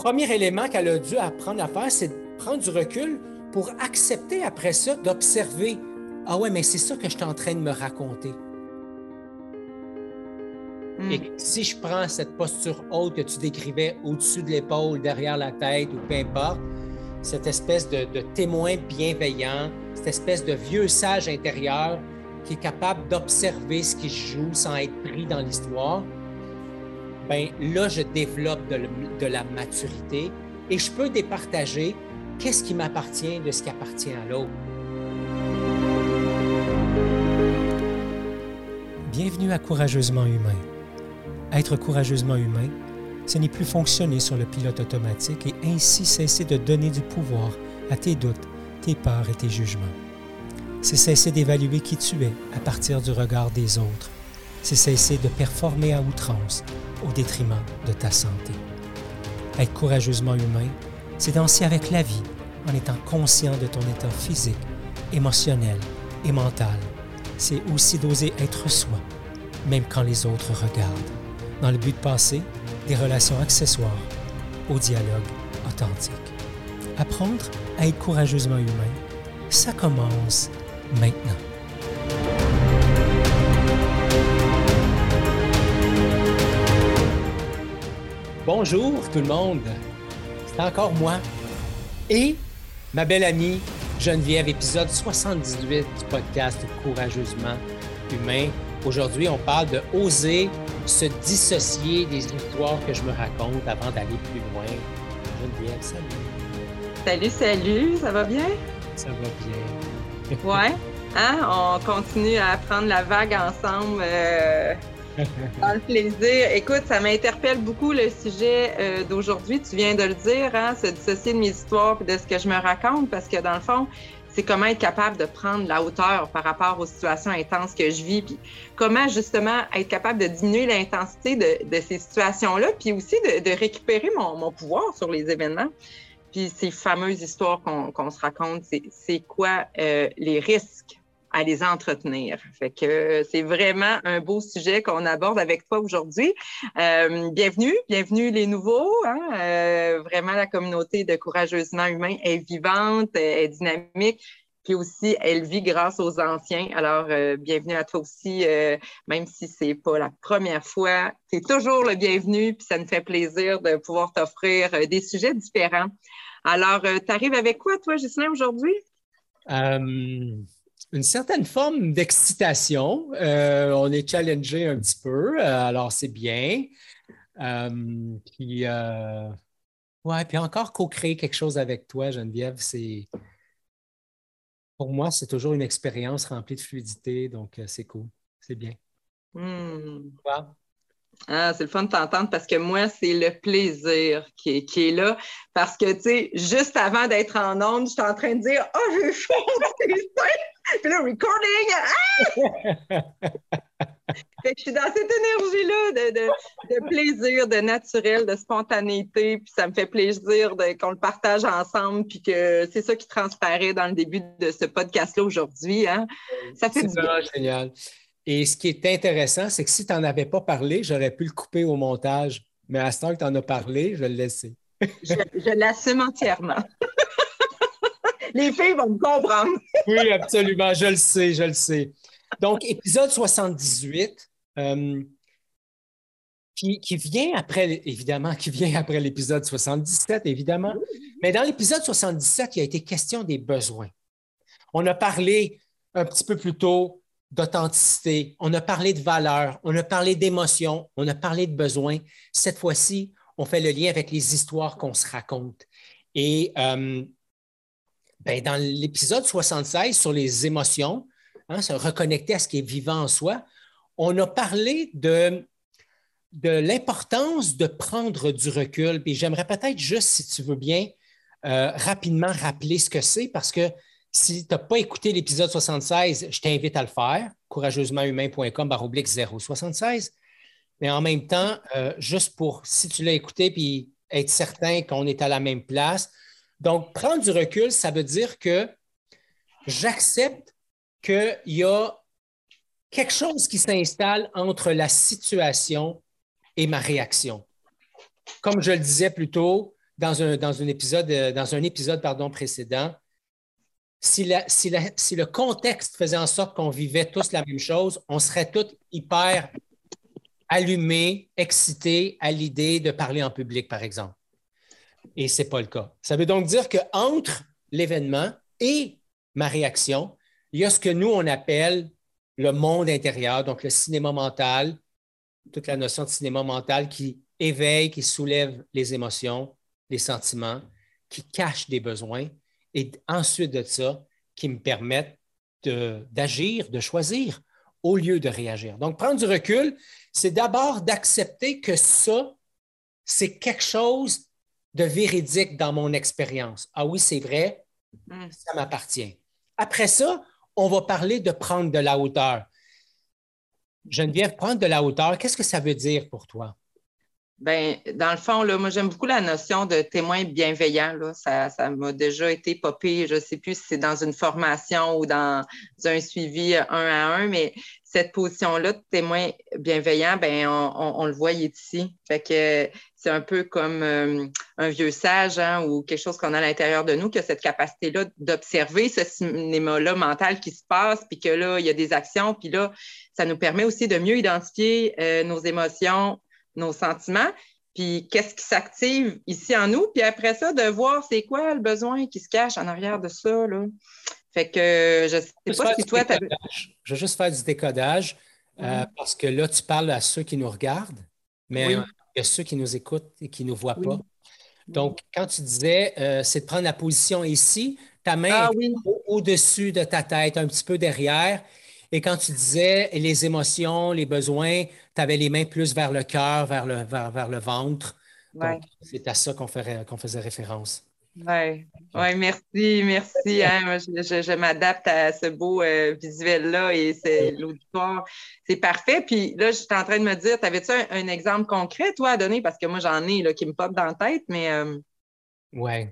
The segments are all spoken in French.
premier élément qu'elle a dû apprendre à faire, c'est de prendre du recul pour accepter après ça d'observer. Ah ouais, mais c'est ça que je suis en train de me raconter. Et Mm. si je prends cette posture haute que tu décrivais au-dessus de l'épaule, derrière la tête ou peu importe, cette espèce de, de témoin bienveillant, cette espèce de vieux sage intérieur qui est capable d'observer ce qui se joue sans être pris dans l'histoire, ben là, je développe de, la maturité et je peux départager qu'est-ce qui m'appartient de ce qui appartient à l'autre. Bienvenue à Courageusement Humain. Être courageusement humain, ce n'est plus fonctionner sur le pilote automatique et ainsi cesser de donner du pouvoir à tes doutes, tes peurs et tes jugements. C'est cesser d'évaluer qui tu es à partir du regard des autres. C'est cesser de performer à outrance au détriment de ta santé. Être courageusement humain, c'est danser avec la vie en étant conscient de ton état physique, émotionnel et mental. C'est aussi d'oser être soi, même quand les autres regardent, dans le but de passer des relations accessoires au dialogue authentique. Apprendre à être courageusement humain, ça commence maintenant. Bonjour tout le monde, c'est encore moi et ma belle amie Geneviève, épisode 78 du podcast Courageusement Humain. Aujourd'hui, on parle de oser se dissocier des histoires que je me raconte avant d'aller plus loin. Geneviève, salut, Salut, salut, ça va bien? ça va bien. Ouais. Hein? On continue à prendre la vague ensemble euh, dans le plaisir. Écoute, ça m'interpelle beaucoup le sujet euh, d'aujourd'hui. Tu viens de le dire, hein? se dissocier de mes histoires et de ce que je me raconte, parce que dans le fond, c'est comment être capable de prendre la hauteur par rapport aux situations intenses que je vis, puis comment justement être capable de diminuer l'intensité de, ces situations-là, puis aussi de, récupérer mon, pouvoir sur les événements. Puis ces fameuses histoires qu'on se raconte, c'est quoi euh, les risques? À les entretenir. Fait que euh, c'est vraiment un beau sujet qu'on aborde avec toi aujourd'hui. Euh, bienvenue, bienvenue les nouveaux. Hein? Euh, vraiment, la communauté de Courageusement Humain est vivante, est dynamique. Puis aussi, elle vit grâce aux anciens. Alors, bienvenue à toi aussi, même si c'est pas la première fois. Tu es toujours le bienvenu, puis ça me fait plaisir de pouvoir t'offrir des sujets différents. Alors, tu arrives avec quoi, toi, Gislain, aujourd'hui? Une certaine forme d'excitation. Euh, on est challengé un petit peu, euh, alors c'est bien. Euh, puis, ouais, puis encore co-créer quelque chose avec toi, Geneviève, c'est. Pour moi, c'est toujours une expérience remplie de fluidité, donc c'est cool. C'est bien. Hmm. Wow. Ah, c'est le fun de t'entendre parce que moi, c'est le plaisir qui est, qui est là. Parce que, tu sais, juste avant d'être en onde, j'étais en train de dire Oh, j'ai chaud, c'est. Puis là, recording. Ah! fait que je suis dans cette énergie-là de, de, de plaisir, de naturel, de spontanéité. Puis ça me fait plaisir qu'on le partage ensemble. Puis que c'est ça qui transparaît dans le début de ce podcast-là aujourd'hui. Hein? Ça fait du bien. vraiment génial. Et ce qui est intéressant, c'est que si tu n'en avais pas parlé, j'aurais pu le couper au montage. Mais à ce temps que tu en as parlé, je vais le laisser. Je, je l'assume entièrement. Les filles vont me comprendre. Oui, absolument, je le sais, je le sais. Donc, épisode 78, euh, qui, qui vient après, évidemment, qui vient après l'épisode 77, évidemment. Mais dans l'épisode 77, il a été question des besoins. On a parlé un petit peu plus tôt d'authenticité, on a parlé de valeur, on a parlé d'émotion, on a parlé de besoins. Cette fois-ci, on fait le lien avec les histoires qu'on se raconte. Et euh, ben, dans l'épisode 76 sur les émotions, hein, se reconnecter à ce qui est vivant en soi, on a parlé de, de l'importance de prendre du recul. Puis j'aimerais peut-être juste, si tu veux bien, euh, rapidement rappeler ce que c'est, parce que si tu n'as pas écouté l'épisode 76, je t'invite à le faire, courageusementhumain.com baroblique 076. Mais en même temps, euh, juste pour, si tu l'as écouté, puis être certain qu'on est à la même place. Donc, prendre du recul, ça veut dire que j'accepte qu'il y a quelque chose qui s'installe entre la situation et ma réaction. Comme je le disais plus tôt, dans un, épisode, dans un épisode pardon, précédent, si, le contexte faisait en sorte qu'on vivait tous la même chose, on serait tous hyper allumés, excités à l'idée de parler en public, par exemple. Et ce n'est pas le cas. Ça veut donc dire qu'entre l'événement et ma réaction, il y a ce que nous, on appelle le monde intérieur, donc le cinéma mental, toute la notion de cinéma mental qui éveille, qui soulève les émotions, les sentiments, qui cache des besoins et ensuite de ça, qui me permettent d'agir, de, choisir au lieu de réagir. Donc, prendre du recul, c'est d'abord d'accepter que ça, c'est quelque chose de véridique dans mon expérience. Ah oui, c'est vrai, mm. ça m'appartient. Après ça, on va parler de prendre de la hauteur. Geneviève, prendre de la hauteur, qu'est-ce que ça veut dire pour toi? Ben, dans le fond, là, moi, j'aime beaucoup la notion de témoin bienveillant. Là. Ça, ça m'a déjà été popé. Je ne sais plus si c'est dans une formation ou dans un suivi un à un, mais cette position-là de témoin bienveillant, ben, on, le voit, ici. Fait que c'est un peu comme euh, un vieux sage hein, ou quelque chose qu'on a à l'intérieur de nous, qui a cette capacité-là d'observer ce cinéma-là mental qui se passe, puis que là, il y a des actions, puis là, ça nous permet aussi de mieux identifier euh, nos émotions, nos sentiments, puis qu'est-ce qui s'active ici en nous, puis après ça, de voir c'est quoi le besoin qui se cache en arrière de ça. Là. Fait que je ne sais pas si toi, tu Je vais juste faire du décodage euh, mhm. parce que là, tu parles à ceux qui nous regardent, mais il y a ceux qui nous écoutent et qui ne nous voient pas. Donc, quand tu disais, euh, c'est de prendre la position ici, ta main ah au-dessus de ta tête, un petit peu derrière, et quand tu disais les émotions, les besoins, tu avais les mains plus vers le cœur, vers le, vers, le ventre. C'est à ça qu'on faisait référence. Oui, ouais, merci, merci. Hein. je, m'adapte à ce beau euh, visuel-là et c'est l'auditoire. C'est parfait. Puis là, je suis en train de me dire, t'avais-tu un, exemple concret, toi, à donner? Parce que moi, j'en ai là, qui me pop dans la tête, mais. Euh, oui.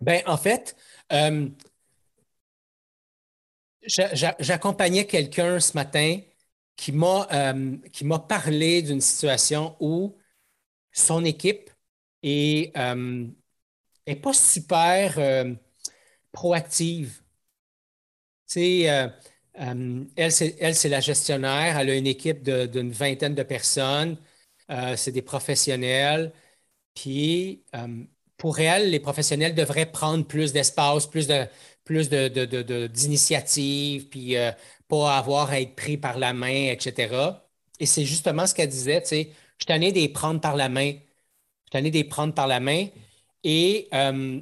Ben, en fait, euh, J'accompagnais quelqu'un ce matin qui m'a euh, parlé d'une situation où son équipe est, euh, pas super euh, proactive. elle, c'est la gestionnaire. Elle a une équipe d'une vingtaine de personnes. c'est des professionnels. Puis, pour elle, les professionnels devraient prendre plus d'espace, plus de, plus d'initiatives, puis euh, pas avoir à être pris par la main, etc. Et c'est justement ce qu'elle disait, tu sais, je tenais des prendre par la main. Je tenais des prendre par la main. Et euh,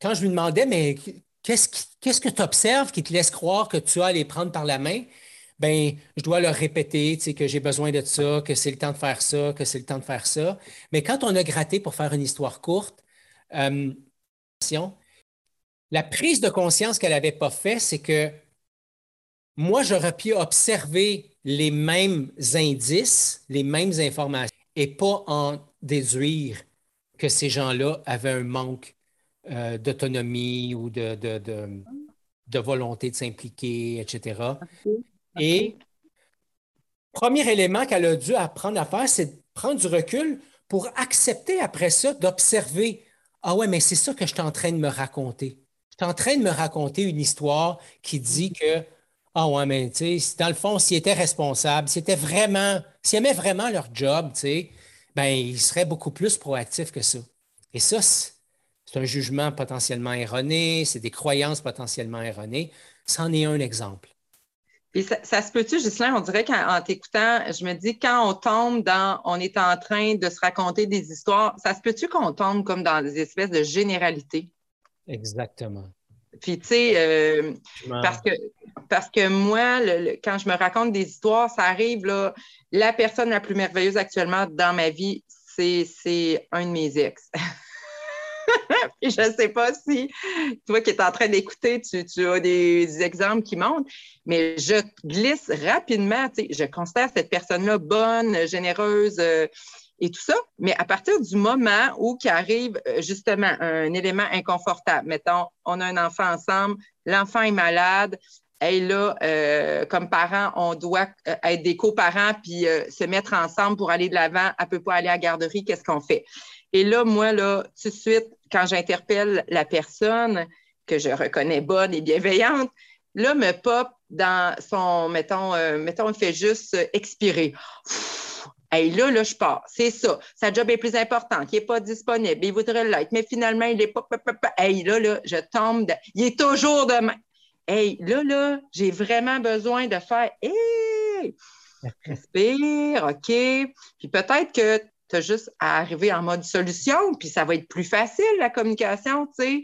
quand je lui demandais, mais qu'est-ce, qu'est-ce que tu observes qui te laisse croire que tu as à les prendre par la main? Ben, je dois leur répéter tu sais, que j'ai besoin de ça, que c'est le temps de faire ça, que c'est le temps de faire ça. Mais quand on a gratté pour faire une histoire courte, euh, la prise de conscience qu'elle n'avait pas fait, c'est que moi, j'aurais pu observer les mêmes indices, les mêmes informations, et pas en déduire que ces gens-là avaient un manque euh, d'autonomie ou de, de, volonté de s'impliquer, etc. Et premier élément qu'elle a dû apprendre à faire, c'est de prendre du recul pour accepter après ça d'observer. Ah ouais, mais c'est ça que je suis en train de me raconter suis en train de me raconter une histoire qui dit que, ah ouais, mais tu sais, dans le fond, s'ils étaient responsables, s'ils étaient vraiment, s'ils aimaient vraiment leur job, tu sais, ben, ils seraient beaucoup plus proactifs que ça. Et ça, c'est un jugement potentiellement erroné, c'est des croyances potentiellement erronées. C'en est un exemple. Et ça, se peut-tu, Gislain, on dirait qu'en t'écoutant, je me dis, quand on tombe dans, on est en train de se raconter des histoires, ça se peut-tu qu'on tombe comme dans des espèces de généralités? Exactement. Puis, tu sais, euh, parce, que, parce que moi, quand je me raconte des histoires, ça arrive, là, la personne la plus merveilleuse actuellement dans ma vie, c'est un de mes ex. Puis je ne sais pas si toi qui es en train d'écouter, tu, tu, as des exemples qui montent, mais je glisse rapidement. Tu sais, je considère cette personne-là bonne, généreuse, euh, et tout ça. Mais à partir du moment où arrive euh, justement un élément inconfortable, mettons, on a un enfant ensemble, l'enfant est malade, hey là, euh, comme parents, on doit euh, être des coparents puis se mettre ensemble pour aller de l'avant. Elle ne peut pas aller à la garderie, qu'est-ce qu'on fait? Et là, moi, là, tout de suite, quand j'interpelle la personne que je reconnais bonne et bienveillante, là, me pop dans son, mettons, mettons, il fait juste expirer. Hey, là, là, je pars. C'est ça. Sa job est plus important, qui n'est pas disponible. Il voudrait l'être, mais finalement, il n'est pas. Hey, là, là, je tombe. Il est toujours demain. Hey, là, là, j'ai vraiment besoin de faire Hey, respire, OK. Puis peut-être que tu as juste à arriver en mode solution, puis ça va être plus facile, la communication, tu sais.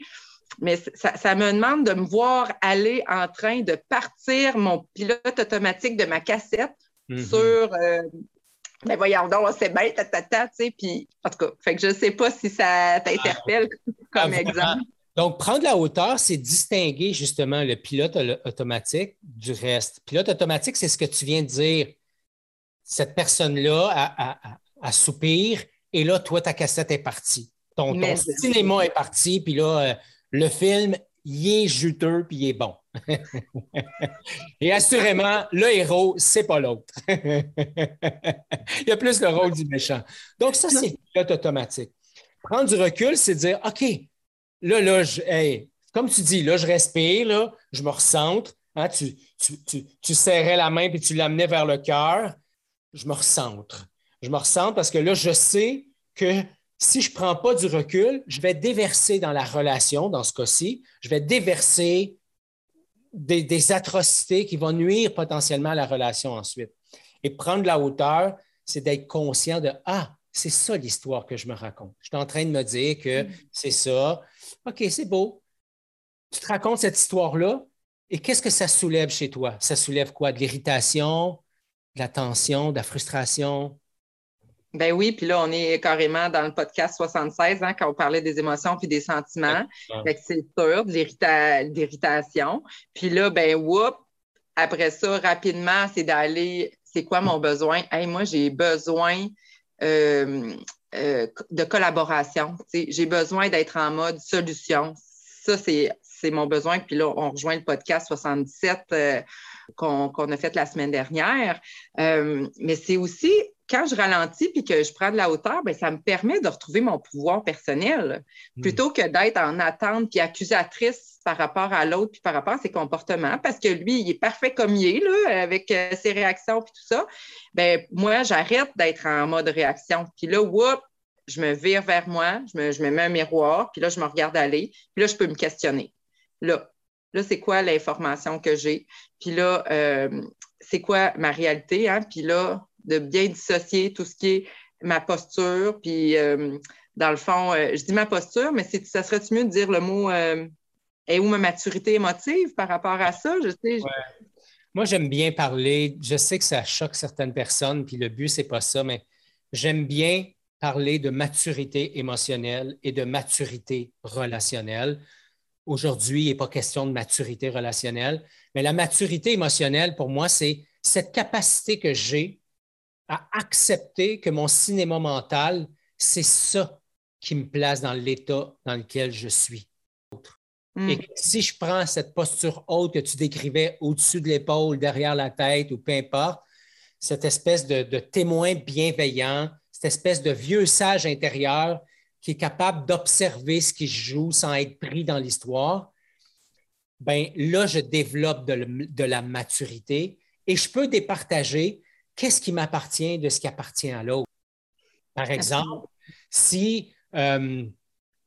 Mais ça, me demande de me voir aller en train de partir mon pilote automatique de ma cassette mm-hmm. sur euh, ben voyons donc, c'est bien, ta, ta, ta, tu sais, puis en tout cas, fait que je ne sais pas si ça t'interpelle ah, comme ah, exemple. Donc, prendre la hauteur, c'est distinguer justement le pilote automatique du reste. Pilote automatique, c'est ce que tu viens de dire. Cette personne-là a, a, soupir et là, toi, ta cassette est partie. Ton, cinéma est parti, puis là, euh, le film, il est juteux, puis il est bon. et assurément, le héros, c'est pas l'autre. il y a plus le rôle du méchant. Donc, ça, c'est automatique. Prendre du recul, c'est dire, OK, Là, là, je, comme tu dis, là, je respire, là, je me recentre. Hein, tu, tu, serrais la main puis tu l'amenais vers le cœur. Je me recentre. Je me recentre parce que là, je sais que si je ne prends pas du recul, je vais déverser dans la relation, dans ce cas-ci, je vais déverser des, des, atrocités qui vont nuire potentiellement à la relation ensuite. Et prendre la hauteur, c'est d'être conscient de Ah, c'est ça l'histoire que je me raconte. Je suis en train de me dire que mm. c'est ça. OK, c'est beau. Tu te racontes cette histoire-là et qu'est-ce que ça soulève chez toi? Ça soulève quoi? De l'irritation, de la tension, de la frustration? Ben oui, puis là, on est carrément dans le podcast 76, hein, quand on parlait des émotions puis des sentiments. c'est sûr, de l'irritation. Puis là, ben, whoop, après ça, rapidement, c'est d'aller, c'est quoi mon besoin? Hey, moi, j'ai besoin euh, euh, de collaboration. J'ai besoin d'être en mode solution. Ça, c'est mon besoin. Puis là, on rejoint le podcast 77 euh, qu'on a fait la semaine dernière. mais c'est aussi quand je ralentis puis que je prends de la hauteur, bien, ça me permet de retrouver mon pouvoir personnel hmm. plutôt que d'être en attente puis accusatrice par rapport à l'autre puis par rapport à ses comportements parce que lui, il est parfait comme il est là, avec euh, ses réactions puis tout ça. Bien, moi, j'arrête d'être en mode réaction. Puis là, whoop, je me vire vers moi, je me, je me mets un miroir, puis là, je me regarde aller, puis là, je peux me questionner. Là, là c'est quoi l'information que j'ai? Puis là, euh, c'est quoi ma réalité? Hein? Puis là, de bien dissocier tout ce qui est ma posture. Puis, euh, dans le fond, euh, je dis ma posture, mais ça serait-tu mieux de dire le mot euh, est où ma maturité émotive par rapport à ça? Je sais, Moi, j'aime bien parler. Je sais que ça choque certaines personnes, puis le but, c'est pas ça, mais j'aime bien parler de maturité émotionnelle et de maturité relationnelle. Aujourd'hui, il n'est pas question de maturité relationnelle, mais la maturité émotionnelle, pour moi, c'est cette capacité que j'ai à accepter que mon cinéma mental, c'est ça qui me place dans l'état dans lequel je suis. Hmm. Et si je prends cette posture haute que tu décrivais au-dessus de l'épaule, derrière la tête ou peu importe, cette espèce de, témoin bienveillant, cette espèce de vieux sage intérieur qui est capable d'observer ce qui se joue sans être pris dans l'histoire, ben là, je développe de, de, la maturité et je peux départager qu'est-ce qui m'appartient de ce qui appartient à l'autre? Par exemple, si, euh,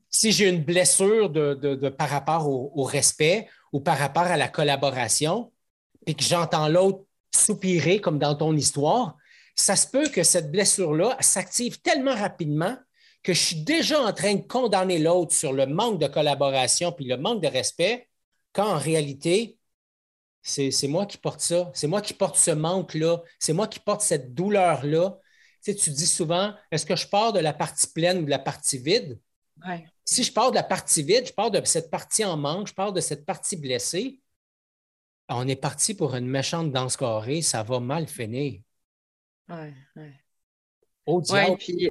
si j'ai une blessure de, par rapport au, respect ou par rapport à la collaboration, et que j'entends l'autre soupirer comme dans ton histoire, ça se peut que cette blessure-là s'active tellement rapidement que je suis déjà en train de condamner l'autre sur le manque de collaboration puis le manque de respect, quand en réalité, c'est moi qui porte ça. C'est moi qui porte ce manque-là. C'est moi qui porte cette douleur-là. Tu, sais, tu dis souvent, est-ce que je pars de la partie pleine ou de la partie vide? Si je pars de la partie vide, je pars de cette partie en manque, je pars de cette partie blessée, on est parti pour une méchante danse carrée, ça va mal finir. Oui, oui. Au diable. puis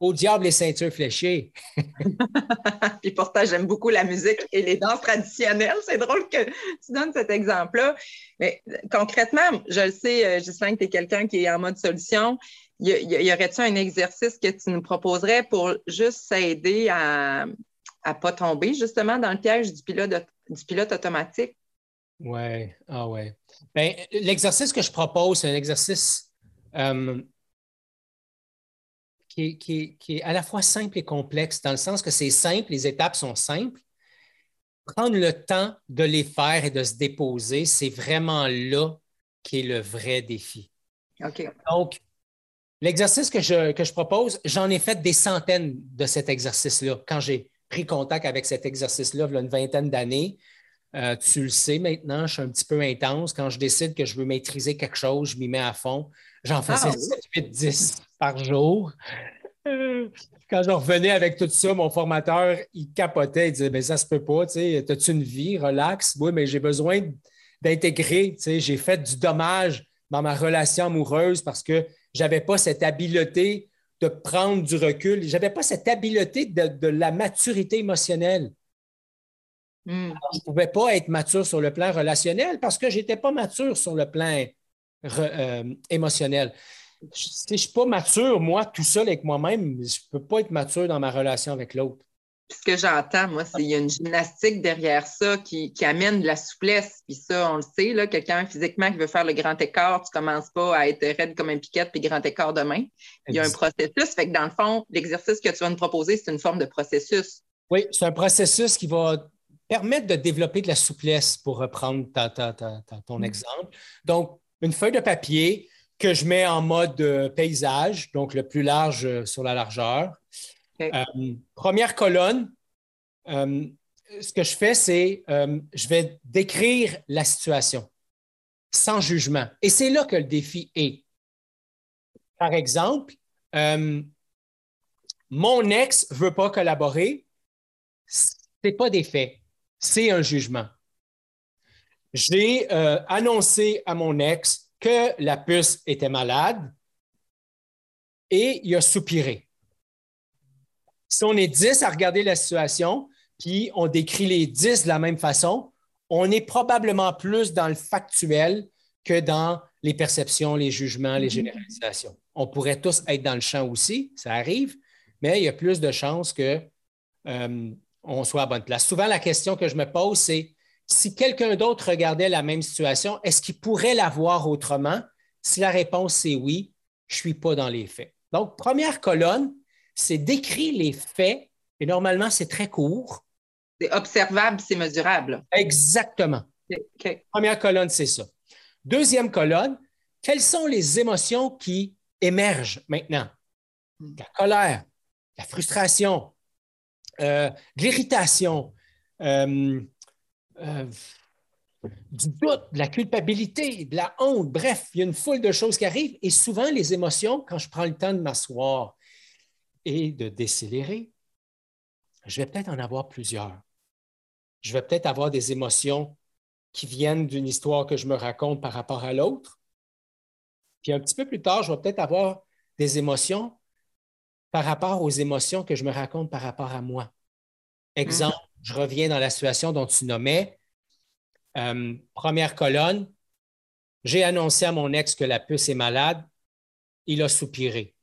Au diable les ceintures fléchées. Puis pourtant, j'aime beaucoup la musique et les danses traditionnelles. C'est drôle que tu donnes cet exemple-là. Mais concrètement, je le sais, euh, Gislain, que tu es quelqu'un qui est en mode solution. Y, y, aurait-il un exercice que tu nous proposerais pour juste s'aider à ne pas tomber justement dans le piège du pilote, du pilote automatique? Oui, ah ouais. Ben, l'exercice que je propose, c'est un exercice euh, qui, est à la fois simple et complexe, dans le sens que c'est simple, les étapes sont simples. Prendre le temps de les faire et de se déposer, c'est vraiment là qui est le vrai défi. Donc, l'exercice que je, que je propose, j'en ai fait des centaines de cet exercice-là. Quand j'ai pris contact avec cet exercice-là, il y a une vingtaine d'années, euh, tu le sais maintenant, je suis un petit peu intense. Quand je décide que je veux maîtriser quelque chose, je m'y mets à fond. J'en faisais 7, 8, 10 par jour. Euh, quand je revenais avec tout ça, mon formateur, il capotait. Il disait Mais ça se peut pas, tu sais, as-tu une vie, relax? Oui, mais j'ai besoin d'intégrer. Tu sais, j'ai fait du dommage dans ma relation amoureuse parce que je n'avais pas cette habileté de prendre du recul. Je n'avais pas cette habileté de la maturité émotionnelle. Hmm. je ne pouvais pas être mature sur le plan relationnel parce que je n'étais pas mature sur le plan euh, émotionnel. Si je ne suis pas mature, moi, tout seul avec moi-même, je ne peux pas être mature dans ma relation avec l'autre. Ce que j'entends, moi, c'est qu'il y a une gymnastique derrière ça qui, amène de la souplesse. Puis ça, on le sait, là, quelqu'un physiquement qui veut faire le grand écart, tu ne commences pas à être raide comme un piquette puis grand écart demain. Il y a un processus. Fait que dans le fond, l'exercice que tu vas nous proposer, c'est une forme de processus. Oui, c'est un processus qui va permettre de développer de la souplesse pour reprendre ton mm. exemple. Donc, une feuille de papier que je mets en mode euh, paysage, donc le plus large euh, sur la largeur. Euh, première colonne, ce que je fais, c'est je vais décrire la situation sans jugement. Et c'est là que le défi est. Par exemple, mon ex ne veut pas collaborer, ce n'est pas des faits c'est un jugement. J'ai euh, annoncé à mon ex que la puce était malade et il a soupiré. Si on est dix à regarder la situation, puis on décrit les dix de la même façon, on est probablement plus dans le factuel que dans les perceptions, les jugements, les mm-hmm. généralisations. On pourrait tous être dans le champ aussi, ça arrive, mais il y a plus de chances que euh, on soit à bonne place. Souvent, la question que je me pose, c'est si quelqu'un d'autre regardait la même situation, est-ce qu'il pourrait la voir autrement? Si la réponse c'est oui, je ne suis pas dans les faits. Donc, première colonne, c'est décrire les faits, et normalement, c'est très court. C'est observable, c'est mesurable. Exactement. Première colonne, c'est ça. Deuxième colonne, quelles sont les émotions qui émergent maintenant? Hmm. La colère, la frustration, euh, l'irritation, euh, euh, du doute, de la culpabilité, de la honte. Bref, il y a une foule de choses qui arrivent et souvent les émotions, quand je prends le temps de m'asseoir et de décélérer, je vais peut-être en avoir plusieurs. Je vais peut-être avoir des émotions qui viennent d'une histoire que je me raconte par rapport à l'autre. Puis un petit peu plus tard, je vais peut-être avoir des émotions par rapport aux émotions que je me raconte par rapport à moi. Exemple. Je reviens dans la situation dont tu nommais. Euh, première colonne, j'ai annoncé à mon ex que la puce est malade. Il a soupiré.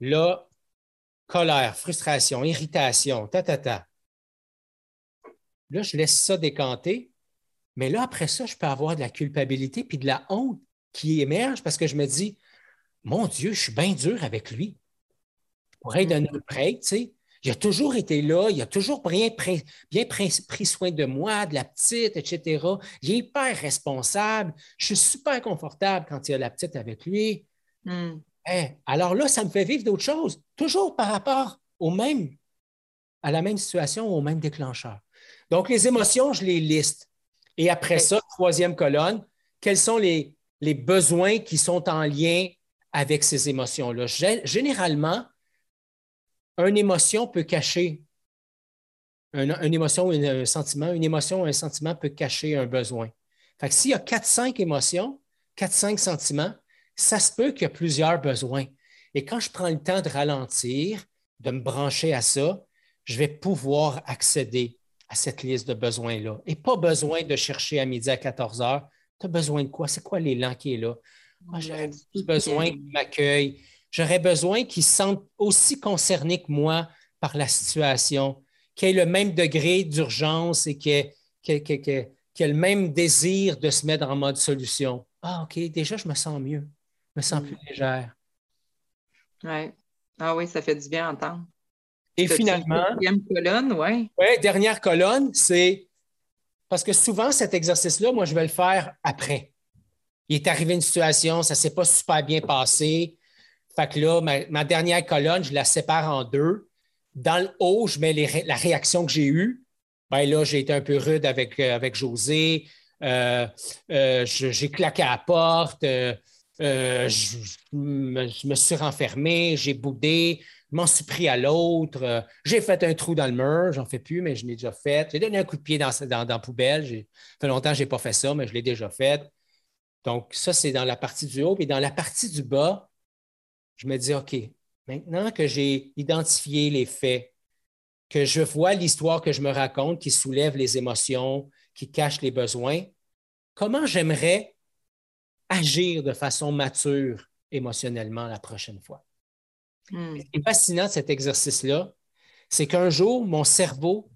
Là, colère, frustration, irritation, ta, ta, ta. Là, je laisse ça décanter. Mais là, après ça, je peux avoir de la culpabilité puis de la honte qui émerge parce que je me dis, mon Dieu, je suis bien dur avec lui pourrait donner un tu sais. Il a toujours été là, il a toujours bien, pris, bien pris, soin de moi, de la petite, etc. Il est hyper responsable. Je suis super confortable quand il y a la petite avec lui. Hmm. Eh, alors là, ça me fait vivre d'autres choses, toujours par rapport au même, à la même situation, au même déclencheur. Donc, les émotions, je les liste. Et après ça, troisième colonne, quels sont les, les besoins qui sont en lien avec ces émotions-là? Généralement, une émotion peut cacher une, émotion un sentiment, une émotion ou un sentiment peut cacher un besoin. Fait que s'il y a 4-5 émotions, 4-5 sentiments, ça se peut qu'il y a plusieurs besoins. Et quand je prends le temps de ralentir, de me brancher à ça, je vais pouvoir accéder à cette liste de besoins-là. Et pas besoin de chercher à midi à 14 heures. Tu as besoin de quoi? C'est quoi l'élan qui est là? Moi, j'aurais besoin qu'ils m'accueillent. J'aurais besoin qu'ils se sentent aussi concernés que moi par la situation, qu'ils aient le même degré d'urgence et qu'ils aient, le même désir de se mettre en mode solution. Ah, OK, déjà, je me sens mieux. Je me sens mm. plus légère. Oui. Ah oui, ça fait du bien à entendre. Et finalement. Deuxième colonne, oui. Oui, dernière colonne, c'est parce que souvent, cet exercice-là, moi, je vais le faire après. Il est arrivé une situation, ça ne s'est pas super bien passé. Fait que là, ma, dernière colonne, je la sépare en deux. Dans le haut, je mets la réaction que j'ai eue. Ben là, j'ai été un peu rude avec, euh, avec José. Euh, euh, j'ai claqué à la porte. je, me, suis renfermé, j'ai boudé, m'en suis pris à l'autre. J'ai fait un trou dans le mur, j'en fais plus, mais je l'ai déjà fait. J'ai donné un coup de pied dans, dans, la poubelle. Ça fait longtemps que je n'ai pas fait ça, mais je l'ai déjà fait. Donc, ça, c'est dans la partie du haut. Et dans la partie du bas, je me dis, OK, maintenant que j'ai identifié les faits, que je vois l'histoire que je me raconte qui soulève les émotions, qui cache les besoins, comment j'aimerais agir de façon mature émotionnellement la prochaine fois? Hmm. Ce qui est fascinant de cet exercice-là, c'est qu'un jour, mon cerveau,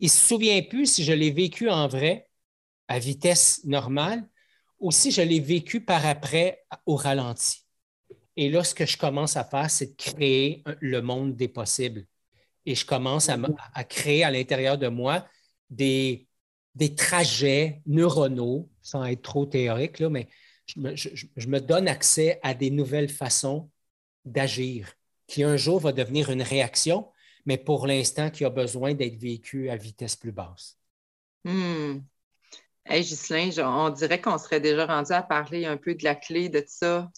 il ne se souvient plus si je l'ai vécu en vrai à vitesse normale ou si je l'ai vécu par après au ralenti. Et là, ce que je commence à faire, c'est de créer le monde des possibles. Et je commence à, créer à l'intérieur de moi des, des, trajets neuronaux, sans être trop théorique, là, mais je me donne accès à des nouvelles façons d'agir qui un jour va devenir une réaction, mais pour l'instant qui a besoin d'être vécu à vitesse plus basse. Hmm. Hey, on dirait qu'on serait déjà rendu à parler un peu de la clé de ça.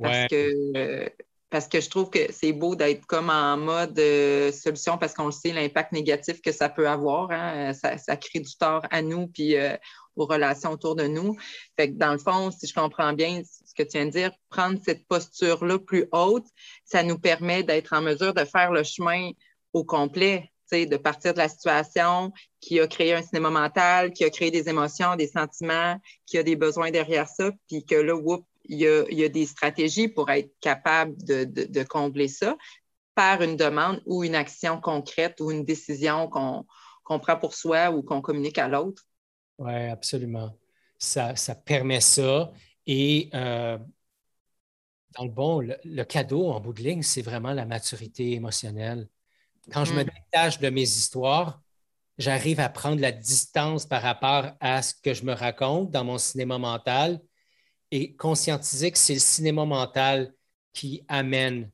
Parce, que, parce que je trouve que c'est beau d'être comme en mode euh, solution parce qu'on le sait, l'impact négatif que ça peut avoir. Hein. Ça, crée du tort à nous puis euh, aux relations autour de nous. Fait que dans le fond, si je comprends bien ce que tu viens de dire, prendre cette posture-là plus haute, ça nous permet d'être en mesure de faire le chemin au complet, de partir de la situation qui a créé un cinéma mental, qui a créé des émotions, des sentiments, qui a des besoins derrière ça, puis que là, whoop, il y a, des stratégies pour être capable de, combler ça par une demande ou une action concrète ou une décision qu'on prend pour soi ou qu'on communique à l'autre? Oui, absolument. Ça, permet ça. Et euh, dans le bon, le, cadeau en bout de ligne, c'est vraiment la maturité émotionnelle. Quand je me mm. détache de mes histoires, j'arrive à prendre la distance par rapport à ce que je me raconte dans mon cinéma mental et conscientiser que c'est le cinéma mental qui amène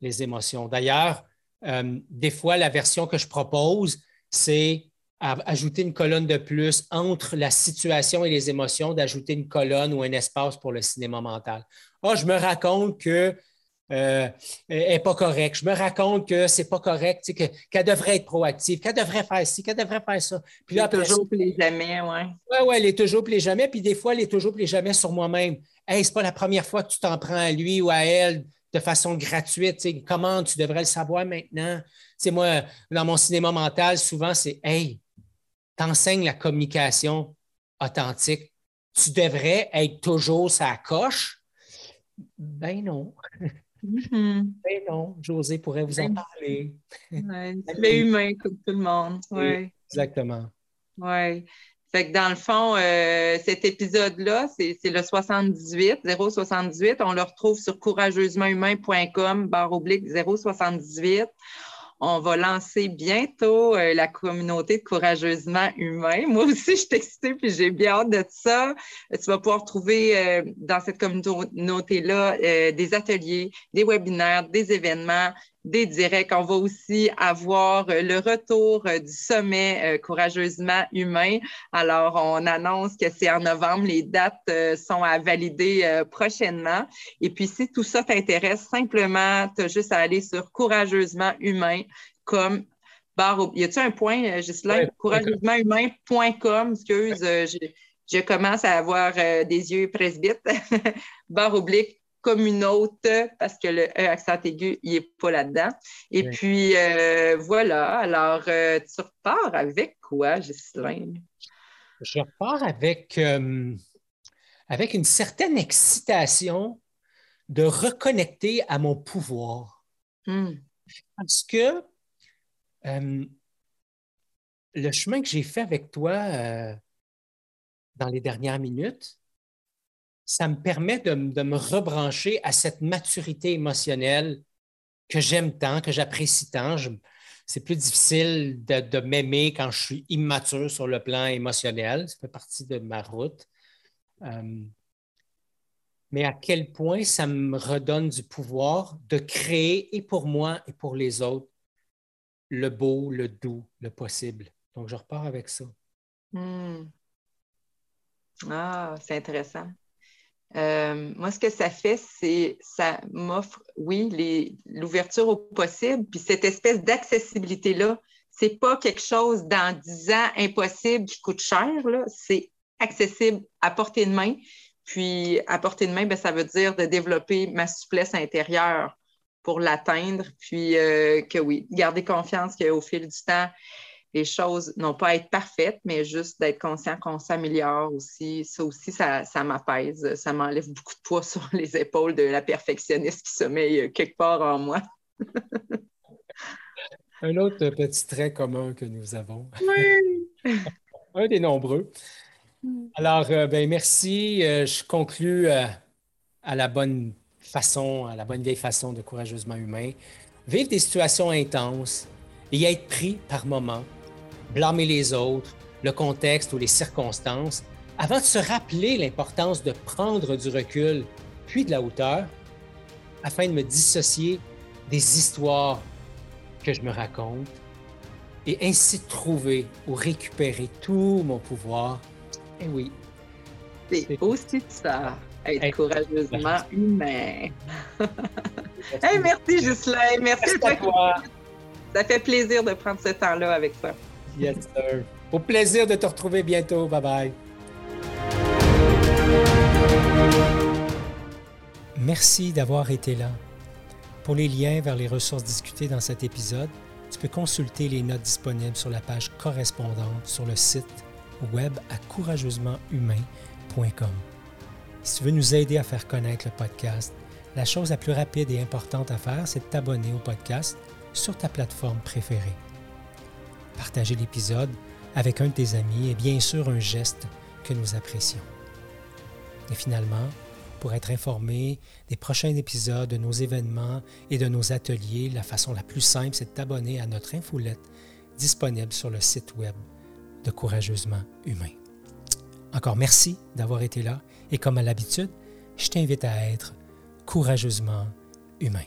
les émotions. D'ailleurs, euh, des fois, la version que je propose, c'est ajouter une colonne de plus entre la situation et les émotions, d'ajouter une colonne ou un espace pour le cinéma mental. Ah, je me raconte que euh, n'est pas correcte. Je me raconte que c'est pas correct, qu'elle devrait être proactive, qu'elle devrait faire ci, qu'elle devrait faire ça. Puis là, toujours plus jamais, oui. Oui, oui, elle est toujours plus jamais. Puis des fois, elle est toujours plus jamais sur moi-même. Hey, c'est pas la première fois que tu t'en prends à lui ou à elle de façon gratuite. Comment tu devrais le savoir maintenant? C'est moi, dans mon cinéma mental, souvent, c'est Hey, t'enseignes la communication authentique. Tu devrais être toujours sa coche? Ben non. Mm-hmm. Ben non, José pourrait vous en ben, parler. Ouais, humain comme tout le monde. Ouais. Exactement. Oui. Fait que dans le fond, euh, cet épisode-là, c'est le 78, 078. On le retrouve sur courageusementhumain.com, barre oblique 078 on va lancer bientôt euh, la communauté de courageusement humain. Moi aussi, je suis excitée puis j'ai bien hâte de ça. Tu vas pouvoir trouver euh, dans cette communauté-là euh, des ateliers, des webinaires, des événements, des directs. On va aussi avoir euh, le retour euh, du sommet euh, courageusement humain. Alors, on annonce que c'est en novembre. Les dates sont à valider prochainement. Et puis, si tout ça t'intéresse, simplement, tu as juste à aller sur courageusement humain comme barre. Y a-t-il un point, Gislain? courageusementhumain.com. Excuse, je, je, commence à avoir des yeux presbytes. barre oblique comme une autre, parce que le E accent aigu, il n'est pas là-dedans. Et puis, euh, voilà. Alors, euh, tu repars avec quoi, Ghislain? Je repars avec, euh, avec une certaine excitation de reconnecter à mon pouvoir. Hmm. Parce que le chemin que j'ai fait avec toi dans les dernières minutes, ça me permet de, me rebrancher à cette maturité émotionnelle que j'aime tant, que j'apprécie tant. c'est plus difficile de, m'aimer quand je suis immature sur le plan émotionnel. Ça fait partie de ma route. Euh, mais à quel point ça me redonne du pouvoir de créer, et pour moi et pour les autres, le beau, le doux, le possible. Donc, je repars avec ça. Hmm. Ah, c'est intéressant. Euh, moi, ce que ça fait, c'est ça m'offre, oui, l'ouverture au possible, puis cette espèce d'accessibilité-là, c'est pas quelque chose dans 10 ans impossible qui coûte cher, c'est accessible à portée de main. Puis à portée de main, ben, ça veut dire de développer ma souplesse intérieure pour l'atteindre, puis euh, que oui, garder confiance qu'au fil du temps, les choses n'ont pas à être parfaites, mais juste d'être conscient qu'on s'améliore aussi. Ça aussi, ça, m'apaise. Ça m'enlève beaucoup de poids sur les épaules de la perfectionniste qui sommeille euh, quelque part en moi. Un autre petit trait commun que nous avons. Oui. Un des nombreux. Alors, euh, ben, merci. Euh, je conclus à la bonne façon, à la bonne vieille façon de courageusement humain. Vivre des situations intenses et y être pris par moments blâmer les autres, le contexte ou les circonstances, avant de se rappeler l'importance de prendre du recul, puis de la hauteur, afin de me dissocier des histoires que je me raconte et ainsi trouver ou récupérer tout mon pouvoir. Et eh oui. C'est aussi ça, être courageusement humain. hey, merci, Ghislain. Merci, à toi. Ça fait plaisir de prendre ce temps-là avec toi. Au plaisir de te retrouver bientôt. Bye bye. Merci d'avoir été là. Pour les liens vers les ressources discutées dans cet épisode, tu peux consulter les notes disponibles sur la page correspondante sur le site web à courageusementhumain.com. Si tu veux nous aider à faire connaître le podcast, la chose la plus rapide et importante à faire, c'est de t'abonner au podcast sur ta plateforme préférée partager l'épisode avec un de tes amis est bien sûr un geste que nous apprécions. Et finalement, pour être informé des prochains épisodes, de nos événements et de nos ateliers, la façon la plus simple, c'est de t'abonner à notre infolette disponible sur le site web de Courageusement Humain. Encore merci d'avoir été là et comme à l'habitude, je t'invite à être courageusement humain.